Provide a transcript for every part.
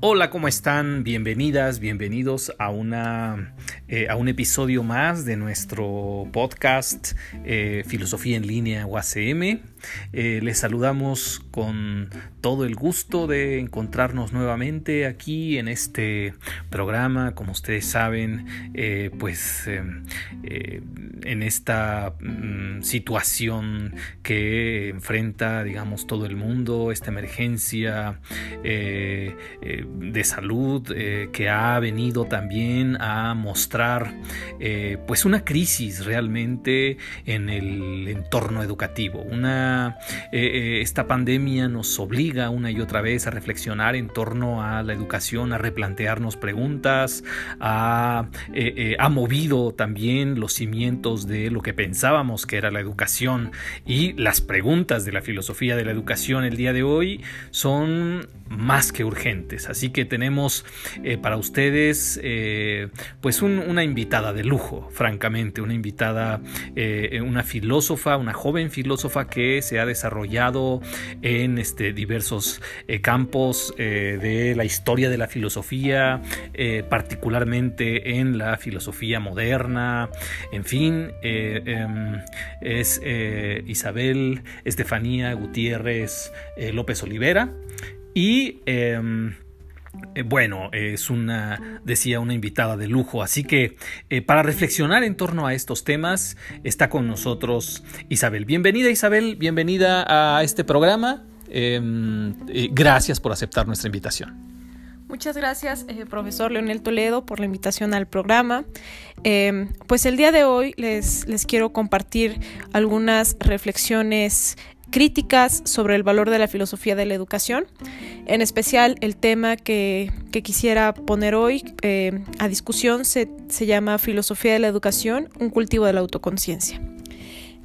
Hola, ¿cómo están? Bienvenidas, bienvenidos a, una, eh, a un episodio más de nuestro podcast eh, Filosofía en línea UACM. Eh, les saludamos con todo el gusto de encontrarnos nuevamente aquí en este programa. Como ustedes saben, eh, pues em, eh, en esta mm, situación que enfrenta, digamos, todo el mundo, esta emergencia de salud que ha venido también a mostrar pues una crisis realmente en el entorno educativo, una eh, eh, esta pandemia nos obliga una y otra vez a reflexionar en torno a la educación, a replantearnos preguntas, eh, ha movido también los cimientos de lo que pensábamos que era la educación y las preguntas de la filosofía de la educación el día de hoy son más que urgentes. Así que tenemos para ustedes pues una invitada de lujo, francamente, una invitada, una filósofa, una joven filósofa que se ha desarrollado en este, diversos eh, campos eh, de la historia de la filosofía, eh, particularmente en la filosofía moderna, en fin, em, es Isabel Estefanía Gutiérrez López Olivera. Y em, eh, bueno, es una, decía, una invitada de lujo. Así que eh, para reflexionar en torno a estos temas está con nosotros Isabel. Bienvenida Isabel, bienvenida a este programa. Em, gracias por aceptar nuestra invitación. Muchas gracias, eh, profesor Leonel Toledo, por la invitación al programa. Em, pues el día de hoy les, les quiero compartir algunas reflexiones críticas sobre el valor de la filosofía de la educación. En especial el tema que, quisiera poner hoy eh, a discusión se, se llama Filosofía de la Educación, un cultivo de la autoconciencia.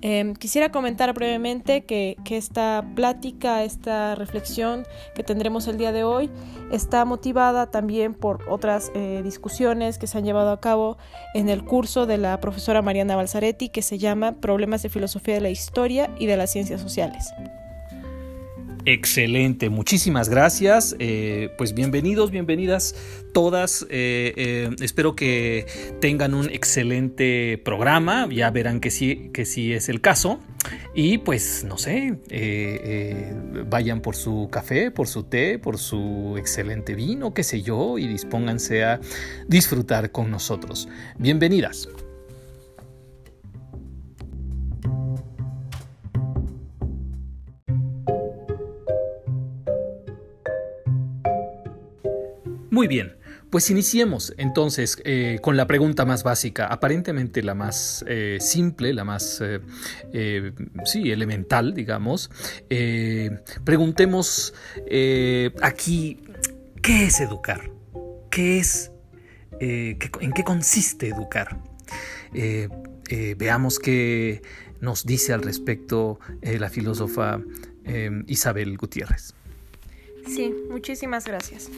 Em, quisiera comentar brevemente que, esta plática, esta reflexión que tendremos el día de hoy está motivada también por otras eh, discusiones que se han llevado a cabo en el curso de la profesora Mariana Balzaretti que se llama Problemas de Filosofía de la Historia y de las Ciencias Sociales. Excelente, muchísimas gracias. Eh, pues bienvenidos, bienvenidas todas. Eh, eh, espero que tengan un excelente programa. Ya verán que sí, que sí es el caso. Y pues, no sé, vayan por su café, por su té, por su excelente vino, qué sé yo, y dispónganse a disfrutar con nosotros. Bienvenidas. Muy bien, pues iniciemos entonces eh, con la pregunta más básica, aparentemente la más eh, simple, la más, eh, sí, elemental, digamos. preguntemos aquí, ¿qué es educar? ¿Qué es, en qué consiste educar? veamos qué nos dice al respecto la filósofa Isabel Gutiérrez. Sí, muchísimas gracias.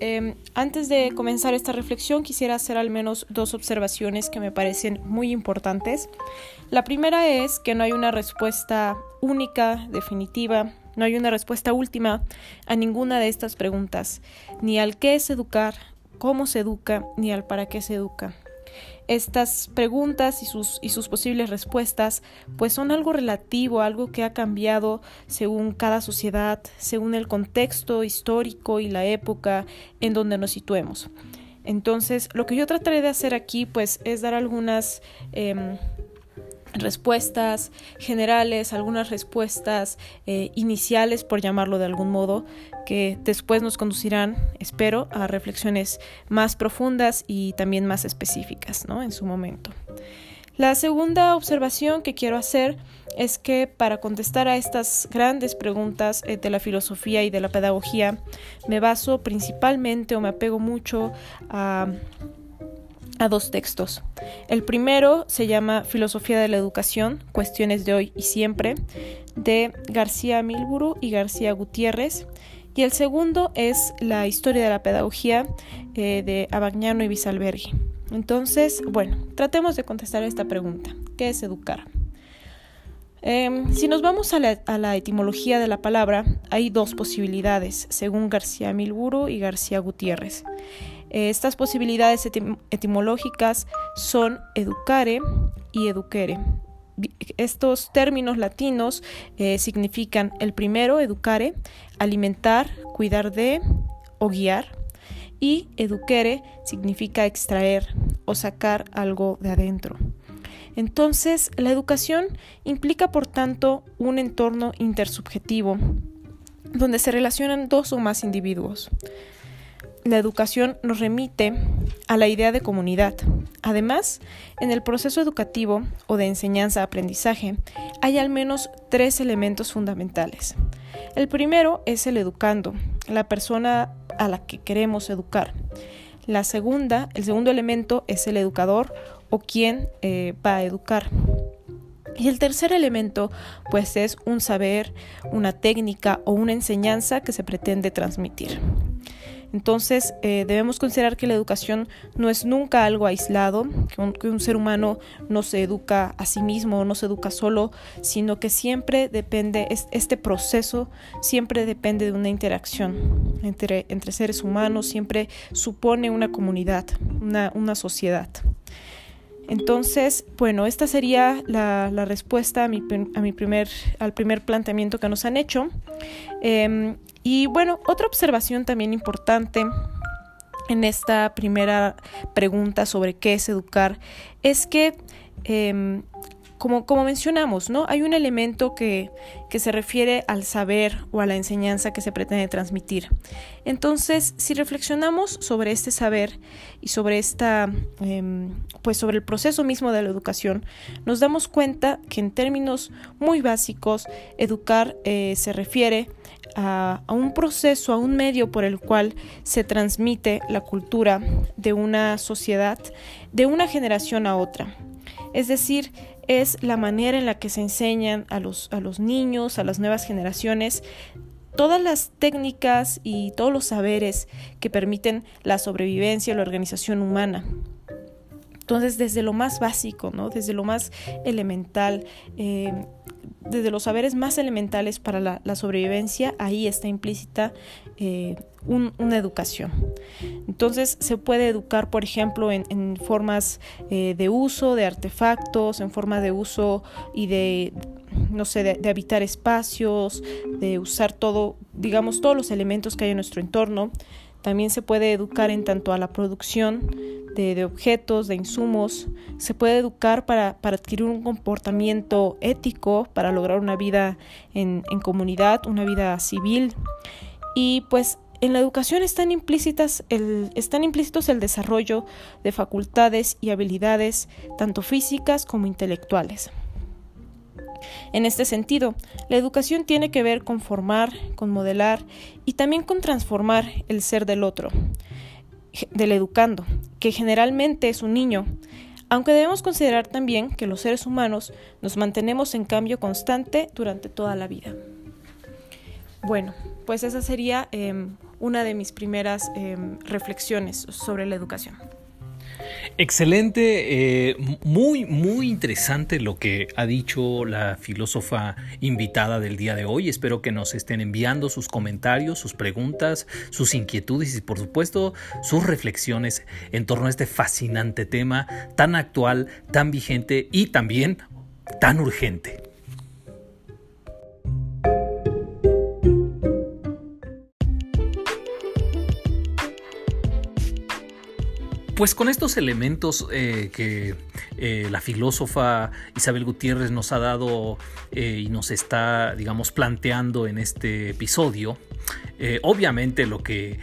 Em, antes de comenzar esta reflexión, quisiera hacer al menos dos observaciones que me parecen muy importantes. La primera es que no hay una respuesta única, definitiva, no hay una respuesta última a ninguna de estas preguntas, ni al qué es educar, cómo se educa, ni al para qué se educa. Estas preguntas y sus, y sus posibles respuestas pues son algo relativo, algo que ha cambiado según cada sociedad, según el contexto histórico y la época en donde nos situemos. Entonces, lo que yo trataré de hacer aquí pues es dar algunas em, respuestas generales, algunas respuestas eh, iniciales, por llamarlo de algún modo, que después nos conducirán, espero, a reflexiones más profundas y también más específicas ¿no? en su momento. La segunda observación que quiero hacer es que para contestar a estas grandes preguntas eh, de la filosofía y de la pedagogía, me baso principalmente o me apego mucho a a dos textos. El primero se llama Filosofía de la Educación, Cuestiones de hoy y siempre, de García Milburu y García Gutiérrez. Y el segundo es La Historia de la Pedagogía eh, de Abagnano y Bisalberghi. Entonces, bueno, tratemos de contestar esta pregunta. ¿Qué es educar? Em, si nos vamos a la, etimología de la palabra, hay dos posibilidades, según García Milburo y García Gutiérrez. Estas posibilidades etimológicas son educare y eduquere. Estos términos latinos eh, significan el primero, educare, alimentar, cuidar de o guiar, y eduquere significa extraer o sacar algo de adentro. Entonces, la educación implica, por tanto, un entorno intersubjetivo, donde se relacionan dos o más individuos. La educación nos remite a la idea de comunidad. Además, en el proceso educativo o de enseñanza-aprendizaje hay al menos tres elementos fundamentales. El primero es el educando, la persona a la que queremos educar. La segunda, el segundo elemento es el educador o quién eh, va a educar. Y el tercer elemento, pues es un saber, una técnica o una enseñanza que se pretende transmitir. Entonces, eh, debemos considerar que la educación no es nunca algo aislado, que un, ser humano no se educa a sí mismo, no se educa solo, sino que siempre depende, este proceso siempre depende de una interacción entre, seres humanos, siempre supone una comunidad, una, sociedad. Entonces, bueno, esta sería la, respuesta a mi, a primer, al primer planteamiento que nos han hecho. Em, y bueno, otra observación también importante en esta primera pregunta sobre qué es educar es que em, como, como, mencionamos, ¿no? Hay un elemento que, que, se refiere al saber o a la enseñanza que se pretende transmitir. Entonces, si reflexionamos sobre este saber y sobre esta, em, pues sobre el proceso mismo de la educación, nos damos cuenta que en términos muy básicos, educar eh, se refiere a, a, un proceso, a un medio por el cual se transmite la cultura de una sociedad de una generación a otra. Es decir, es la manera en la que se enseñan a los, a los niños, a las nuevas generaciones, todas las técnicas y todos los saberes que permiten la sobrevivencia, la organización humana. Entonces, desde lo más básico, ¿no? desde lo más elemental, eh, desde los saberes más elementales para la, sobrevivencia, ahí está implícita eh, una educación. Entonces se puede educar, por ejemplo, en, formas eh, de uso de artefactos, en forma de uso y de, no sé, de, habitar espacios, de usar todo, digamos, todos los elementos que hay en nuestro entorno. También se puede educar en tanto a la producción de, objetos, de insumos. Se puede educar para, adquirir un comportamiento ético, para lograr una vida en comunidad, una vida civil. Y pues en la educación están, implícitas el, están implícitos el desarrollo de facultades y habilidades tanto físicas como intelectuales. En este sentido, la educación tiene que ver con formar, con modelar y también con transformar el ser del otro, del educando, que generalmente es un niño, aunque debemos considerar también que los seres humanos nos mantenemos en cambio constante durante toda la vida. Bueno, pues esa sería em, una de mis primeras em, reflexiones sobre la educación. Excelente, eh, muy, muy interesante lo que ha dicho la filósofa invitada del día de hoy. Espero que nos estén enviando sus comentarios, sus preguntas, sus inquietudes y por supuesto sus reflexiones en torno a este fascinante tema tan actual, tan vigente y también tan urgente. Pues con estos elementos eh, que eh, la filósofa Isabel Gutiérrez nos ha dado eh, y nos está, digamos, planteando en este episodio, obviamente lo que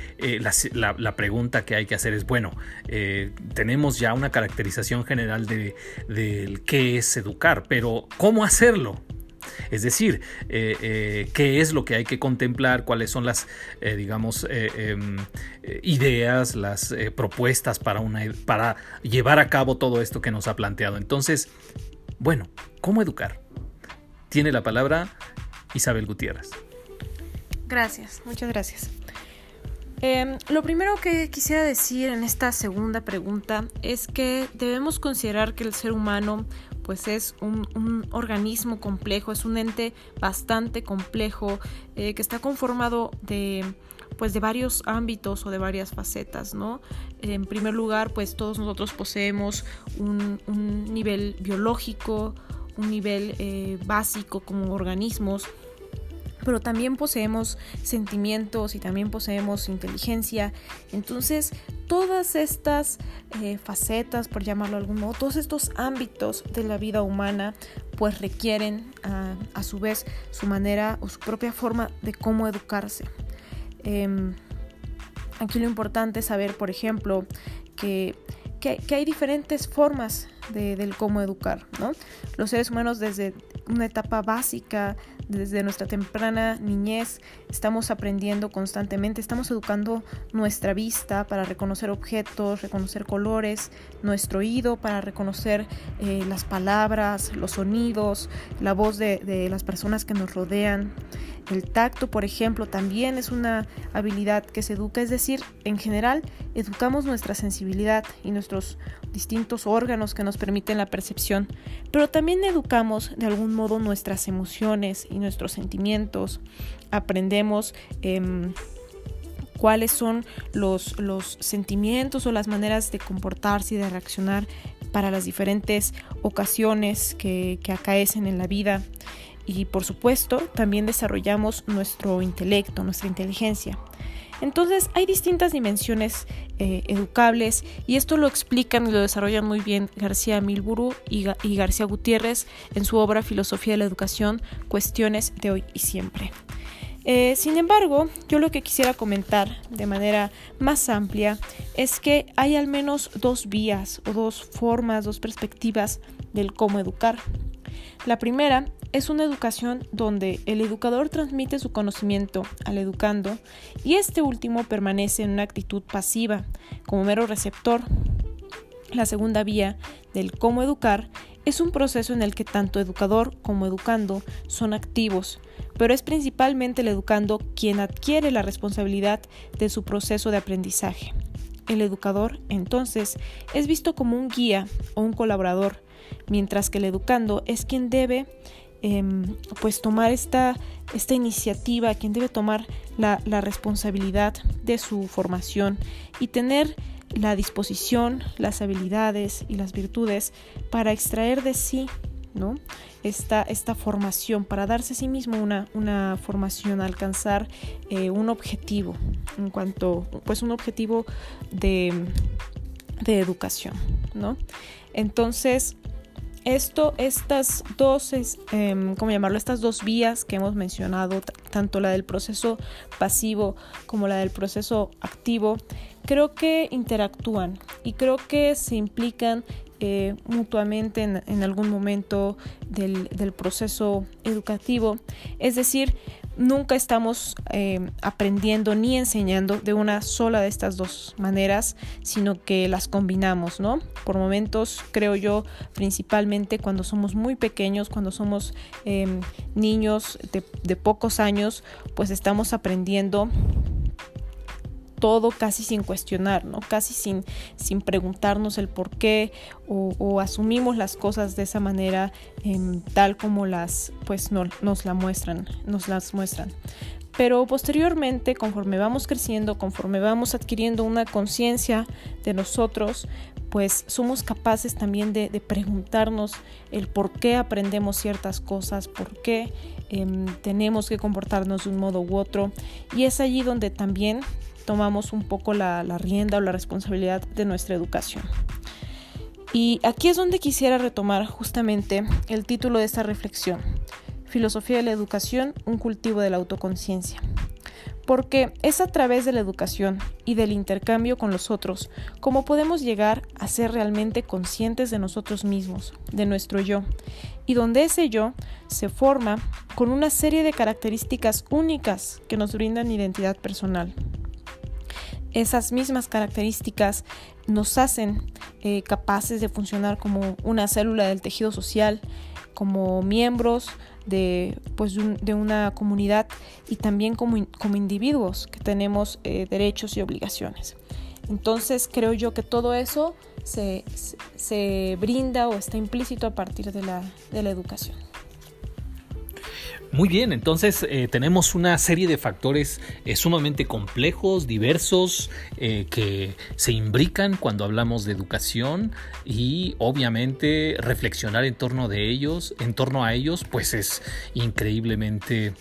la, pregunta que hay que hacer es, bueno, tenemos ya una caracterización general de, de qué es educar, pero ¿cómo hacerlo? Es decir, eh, eh, qué es lo que hay que contemplar, cuáles son las, eh, digamos, em, ideas, las propuestas para, una, para llevar a cabo todo esto que nos ha planteado. Entonces, bueno, ¿cómo educar? Tiene la palabra Isabel Gutiérrez. Gracias, muchas gracias. Em, lo primero que quisiera decir en esta segunda pregunta es que debemos considerar que el ser humano pues es un, organismo complejo, es un ente bastante complejo eh, que está conformado de pues de varios ámbitos o de varias facetas, ¿no? En primer lugar, pues todos nosotros poseemos un, nivel biológico, un nivel eh, básico como organismos, pero también poseemos sentimientos y también poseemos inteligencia. Entonces, todas estas eh, facetas, por llamarlo de algún modo, todos estos ámbitos de la vida humana, pues requieren a su vez su manera o su propia forma de cómo educarse. Em, aquí lo importante es saber, por ejemplo, que, hay diferentes formas de, del cómo educar, ¿no? Los seres humanos desde una etapa básica desde nuestra temprana niñez estamos aprendiendo constantemente, estamos educando nuestra vista para reconocer objetos, reconocer colores, nuestro oído para reconocer eh, las palabras, los sonidos, la voz de, de las personas que nos rodean. El tacto, por ejemplo, también es una habilidad que se educa, es decir, en general educamos nuestra sensibilidad y nuestros distintos órganos que nos permiten la percepción, pero también educamos de algún modo nuestras emociones y nuestros sentimientos, aprendemos em, cuáles son los, los sentimientos o las maneras de comportarse y de reaccionar para las diferentes ocasiones que, que acaecen en la vida y por supuesto también desarrollamos nuestro intelecto, nuestra inteligencia. Entonces hay distintas dimensiones eh, educables y esto lo explican y lo desarrollan muy bien García Milburu y, García Gutiérrez en su obra Filosofía de la Educación, Cuestiones de hoy y siempre. Eh, sin embargo, yo lo que quisiera comentar de manera más amplia es que hay al menos dos vías o dos formas, dos perspectivas del cómo educar. La primera es una educación donde el educador transmite su conocimiento al educando y este último permanece en una actitud pasiva, como mero receptor. La segunda vía del cómo educar es un proceso en el que tanto educador como educando son activos, pero es principalmente el educando quien adquiere la responsabilidad de su proceso de aprendizaje. El educador, entonces, es visto como un guía o un colaborador, mientras que el educando es quien debe em, pues tomar esta, esta, iniciativa, quien debe tomar la, responsabilidad de su formación y tener la disposición, las habilidades y las virtudes para extraer de sí ¿no? esta, esta formación, para darse a sí mismo una, una formación, alcanzar eh, un objetivo en cuanto, pues un objetivo de, de educación, ¿no? Entonces, esto, estas dos, eh, ¿cómo llamarlo? Estas dos vías que hemos mencionado, tanto la del proceso pasivo como la del proceso activo, creo que interactúan y creo que se implican eh, mutuamente en, algún momento del, del, proceso educativo. Es decir, nunca estamos eh, aprendiendo ni enseñando de una sola de estas dos maneras, sino que las combinamos, ¿no? Por momentos, creo yo, principalmente cuando somos muy pequeños, cuando somos em, niños de, de pocos años, pues estamos aprendiendo todo casi sin cuestionar, ¿no? Casi sin, sin preguntarnos el por qué o, asumimos las cosas de esa manera em, tal como las pues no, nos la muestran, nos las muestran. Pero posteriormente, conforme vamos creciendo, conforme vamos adquiriendo una conciencia de nosotros, pues somos capaces también de, preguntarnos el por qué aprendemos ciertas cosas, por qué em, tenemos que comportarnos de un modo u otro. Y es allí donde también tomamos un poco la, rienda o la responsabilidad de nuestra educación. Y aquí es donde quisiera retomar justamente el título de esta reflexión, Filosofía de la Educación, un cultivo de la autoconciencia. Porque es a través de la educación y del intercambio con los otros como podemos llegar a ser realmente conscientes de nosotros mismos, de nuestro yo, y donde ese yo se forma con una serie de características únicas que nos brindan identidad personal esas mismas características nos hacen eh, capaces de funcionar como una célula del tejido social, como miembros de, pues, de una comunidad y también como, como individuos que tenemos eh, derechos y obligaciones. Entonces creo yo que todo eso se, se, brinda o está implícito a partir de la, de la educación. Muy bien, entonces eh, tenemos una serie de factores eh, sumamente complejos, diversos, eh, que se imbrican cuando hablamos de educación y obviamente reflexionar en torno de ellos, en torno a ellos, pues es increíblemente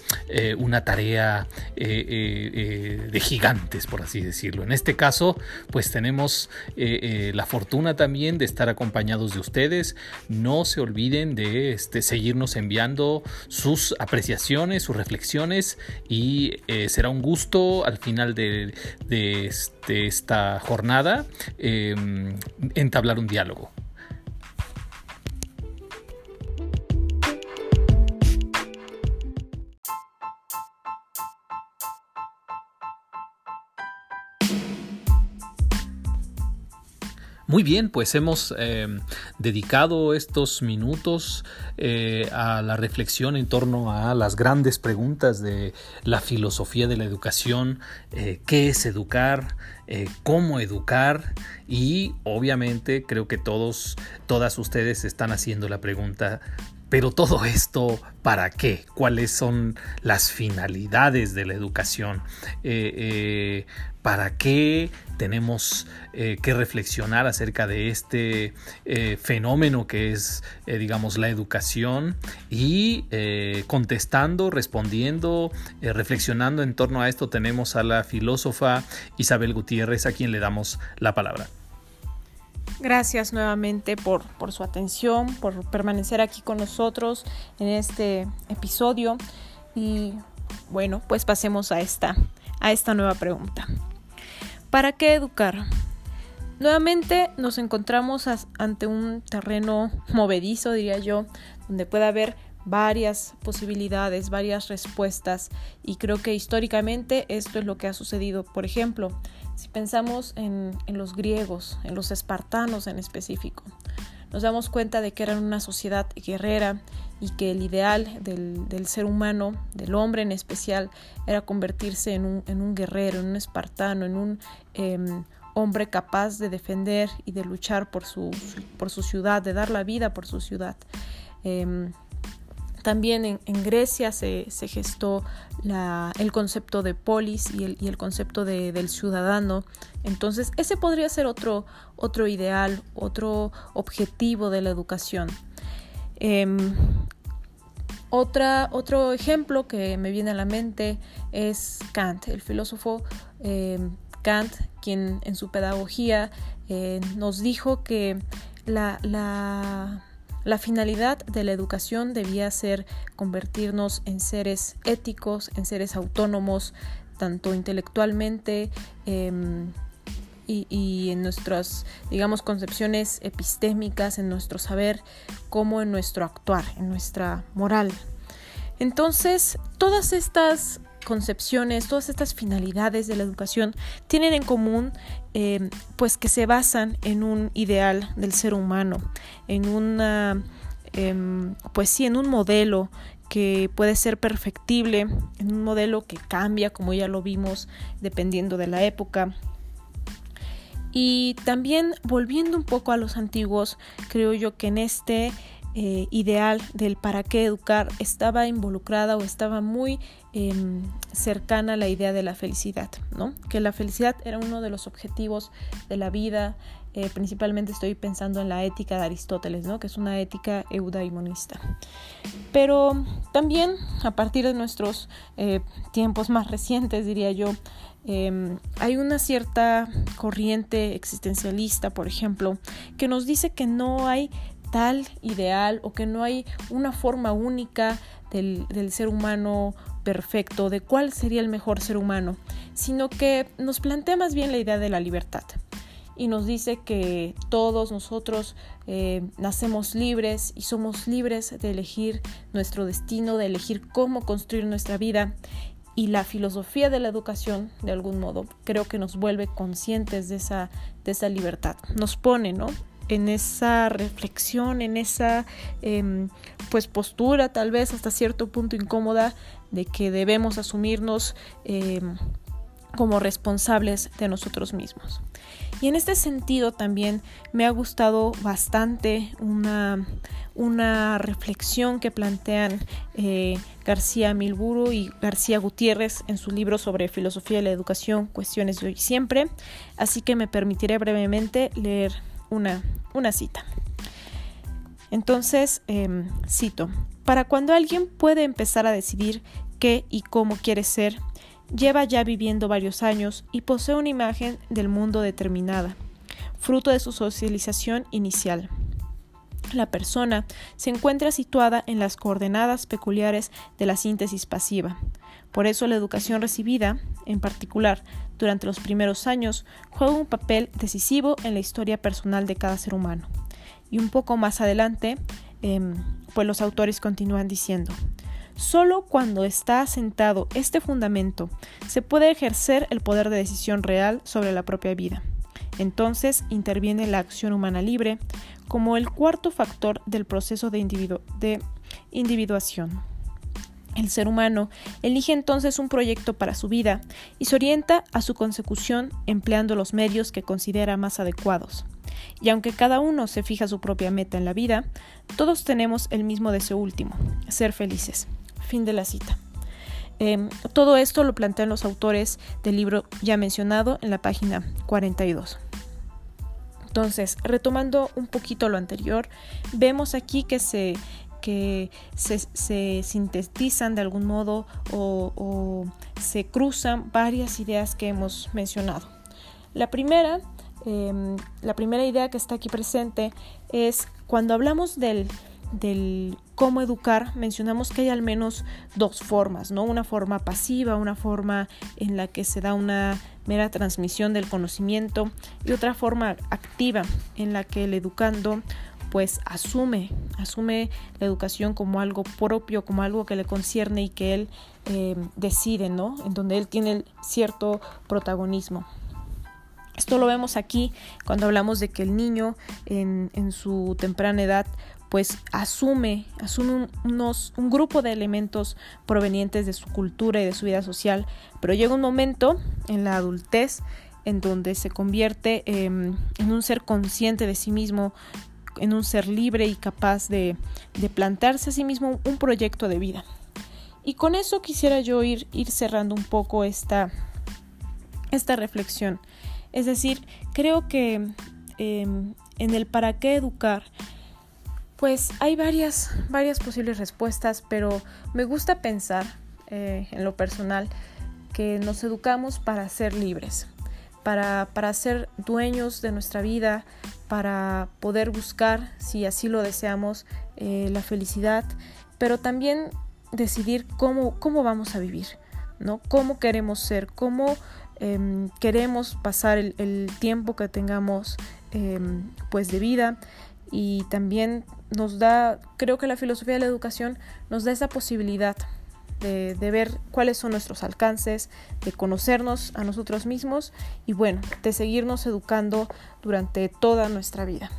una tarea de gigantes, por así decirlo. En este caso, pues tenemos la fortuna también de estar acompañados de ustedes. No se olviden de este, seguirnos enviando sus apreciaciones sus reflexiones y eh, será un gusto al final de, este, esta jornada em, entablar un diálogo. Muy bien, pues hemos em, dedicado estos minutos eh, a la reflexión en torno a las grandes preguntas de la filosofía de la educación, eh, qué es educar, eh, cómo educar y obviamente creo que todos, todas ustedes están haciendo la pregunta pero todo esto, ¿para qué? ¿Cuáles son las finalidades de la educación? Eh, eh, ¿Para qué tenemos eh, que reflexionar acerca de este fenómeno que es, digamos, la educación? Y contestando, respondiendo, reflexionando en torno a esto, tenemos a la filósofa Isabel Gutiérrez, a quien le damos la palabra. Gracias nuevamente por, su atención, por permanecer aquí con nosotros en este episodio. Y bueno, pues pasemos a esta, a esta nueva pregunta. ¿Para qué educar? Nuevamente nos encontramos ante un terreno movedizo, diría yo, donde puede haber varias posibilidades, varias respuestas y creo que históricamente esto es lo que ha sucedido. Por ejemplo, si pensamos en, los griegos, en los espartanos en específico, nos damos cuenta de que eran una sociedad guerrera y que el ideal del, ser humano, del hombre en especial, era convertirse en un, guerrero, en un espartano, en un em, hombre capaz de defender y de luchar por su, por su ciudad, de dar la vida por su ciudad. Em, también en, Grecia se, gestó el concepto de polis y el, concepto del ciudadano. Entonces, ese podría ser otro, otro ideal, otro objetivo de la educación. Em, otra, otro ejemplo que me viene a la mente es Kant, el filósofo em, Kant, quien en su pedagogía eh, nos dijo que la la finalidad de la educación debía ser convertirnos en seres éticos, en seres autónomos, tanto intelectualmente em, y, en nuestras, digamos, concepciones epistémicas, en nuestro saber, como en nuestro actuar, en nuestra moral. Entonces, todas estas concepciones, todas estas finalidades de la educación tienen en común eh, pues que se basan en un ideal del ser humano, en una em, pues sí, en un modelo que puede ser perfectible, en un modelo que cambia, como ya lo vimos, dependiendo de la época. Y también volviendo un poco a los antiguos, creo yo que en este eh, ideal del para qué educar estaba involucrada o estaba muy em, cercana a la idea de la felicidad, ¿no? Que la felicidad era uno de los objetivos de la vida, eh, principalmente estoy pensando en la ética de Aristóteles, ¿no? Que es una ética eudaimonista. Pero también a partir de nuestros eh, tiempos más recientes, diría yo, em, hay una cierta corriente existencialista, por ejemplo, que nos dice que no hay tal ideal o que no hay una forma única del, ser humano perfecto, de cuál sería el mejor ser humano, sino que nos plantea más bien la idea de la libertad y nos dice que todos nosotros eh, nacemos libres y somos libres de elegir nuestro destino, de elegir cómo construir nuestra vida. Y la filosofía de la educación, de algún modo, creo que nos vuelve conscientes de esa, de esa libertad. Nos pone, ¿no? En esa reflexión, en esa em, pues postura tal vez hasta cierto punto incómoda de que debemos asumirnos em, como responsables de nosotros mismos. Y en este sentido también me ha gustado bastante una, una reflexión que plantean eh, García Milburu y García Gutiérrez en su libro sobre filosofía de la educación, cuestiones de hoy y siempre. Así que me permitiré brevemente leer una, una cita. Entonces, em, cito, para cuando alguien puede empezar a decidir qué y cómo quiere ser, lleva ya viviendo varios años y posee una imagen del mundo determinada, fruto de su socialización inicial. La persona se encuentra situada en las coordenadas peculiares de la síntesis pasiva. Por eso la educación recibida, en particular durante los primeros años, juega un papel decisivo en la historia personal de cada ser humano. Y un poco más adelante, em, pues los autores continúan diciendo, Solo cuando está asentado este fundamento se puede ejercer el poder de decisión real sobre la propia vida. Entonces interviene la acción humana libre como el cuarto factor del proceso de, de individuación. El ser humano elige entonces un proyecto para su vida y se orienta a su consecución empleando los medios que considera más adecuados. Y aunque cada uno se fija su propia meta en la vida, todos tenemos el mismo deseo último, ser felices. Fin de la cita. Em, todo esto lo plantean los autores del libro ya mencionado en la página 42. Entonces, retomando un poquito lo anterior, vemos aquí que se, que se, sintetizan de algún modo o, se cruzan varias ideas que hemos mencionado. La primera, em, la primera idea que está aquí presente es cuando hablamos del, del cómo educar, mencionamos que hay al menos dos formas, ¿no? Una forma pasiva, una forma en la que se da una mera transmisión del conocimiento y otra forma activa en la que el educando pues asume, asume la educación como algo propio, como algo que le concierne y que él eh, decide, ¿no? En donde él tiene cierto protagonismo. Esto lo vemos aquí cuando hablamos de que el niño en, su temprana edad pues asume, asume unos, un grupo de elementos provenientes de su cultura y de su vida social, pero llega un momento en la adultez en donde se convierte em, en un ser consciente de sí mismo, en un ser libre y capaz de, de, plantarse a sí mismo un proyecto de vida. Y con eso quisiera yo ir, cerrando un poco esta, esta reflexión. Es decir, creo que em, en el para qué educar, pues hay varias, varias posibles respuestas, pero me gusta pensar eh, en lo personal que nos educamos para ser libres, para, para ser dueños de nuestra vida, para poder buscar, si así lo deseamos, eh, la felicidad, pero también decidir cómo, cómo vamos a vivir, ¿no? Cómo queremos ser, cómo em, queremos pasar el, tiempo que tengamos em, pues de vida y también nos da, creo que la filosofía de la educación nos da esa posibilidad de, ver cuáles son nuestros alcances, de conocernos a nosotros mismos y bueno, de seguirnos educando durante toda nuestra vida.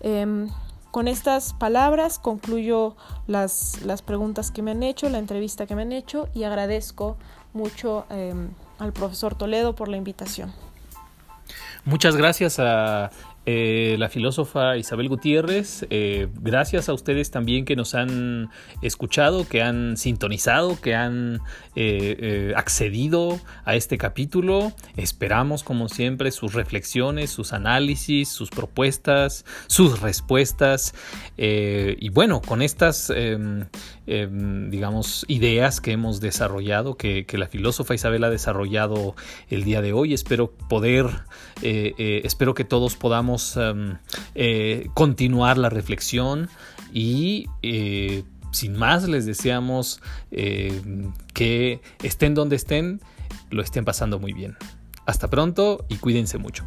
Em, con estas palabras concluyo las, las, preguntas que me han hecho, la entrevista que me han hecho y agradezco mucho em, al profesor Toledo por la invitación. Muchas gracias a eh, la filósofa Isabel Gutiérrez. Eh, gracias a ustedes también que nos han escuchado, que han sintonizado, que han eh, accedido a este capítulo. Esperamos, como siempre, sus reflexiones, sus análisis, sus propuestas, sus respuestas. y bueno, con estas, em, em, digamos, ideas que hemos desarrollado, que, que, la filósofa Isabel ha desarrollado el día de hoy, espero poder, espero que todos podamos Em, eh, continuar la reflexión y eh, sin más les deseamos eh, que estén donde estén, lo estén pasando muy bien. Hasta pronto y cuídense mucho.